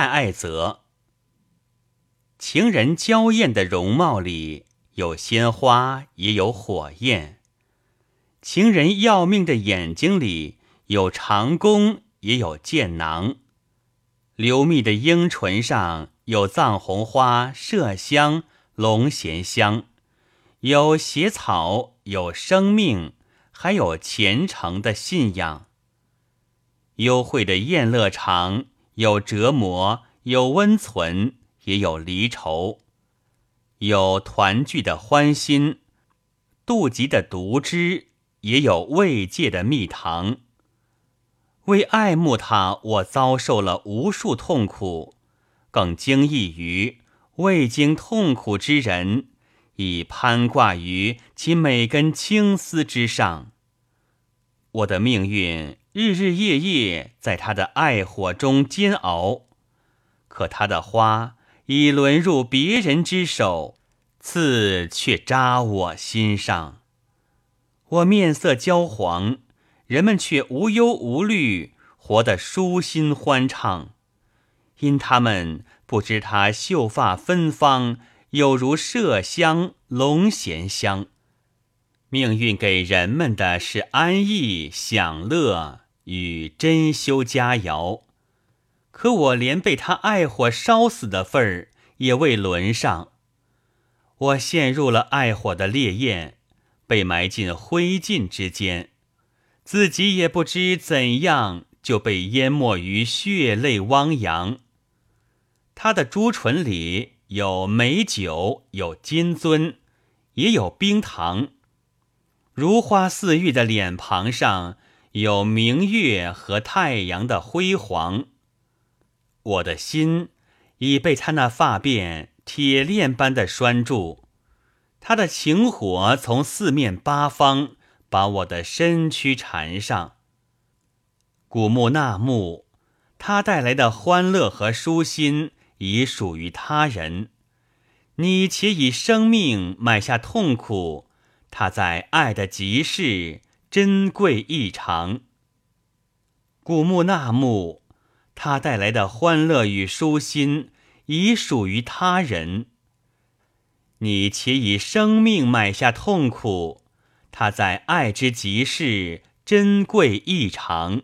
爱爱泽。情人娇艳的容貌里有鲜花，也有火焰；情人要命的眼睛里有长弓，也有箭囊；流蜜的樱唇上有藏红花、麝香、龙涎香，有血草，有生命，还有虔诚的信仰。幽会的宴乐场，有折磨，有温存，也有离愁；有团聚的欢心，妒忌的毒汁，也有慰藉的蜜糖。为爱慕他，我遭受了无数痛苦，更惊异于未经痛苦之人，已攀挂于其每根青丝之上。我的命运。日日夜夜在他的爱火中煎熬，可他的花已沦入别人之手，刺却扎我心上。我面色焦黄，人们却无忧无虑，活得舒心欢畅，因他们不知他秀发芬芳，有如麝香、龙涎香。命运给人们的是安逸、享乐与珍馐佳肴，可我连被他爱火烧死的份儿也未轮上。我陷入了爱火的烈焰，被埋进灰烬之间，自己也不知怎样就被淹没于血泪汪洋。他的朱唇里有美酒，有金樽，也有冰糖。如花似玉的脸庞上有明月和太阳的辉煌，我的心已被他那发辫铁链般的拴住，他的情火从四面八方把我的身躯缠上。古木那木，他带来的欢乐和舒心已属于他人，你且以生命买下痛苦。他在爱的集市珍贵异常，古木那木，他带来的欢乐与舒心已属于他人。你且以生命买下痛苦，他在爱之集市珍贵异常。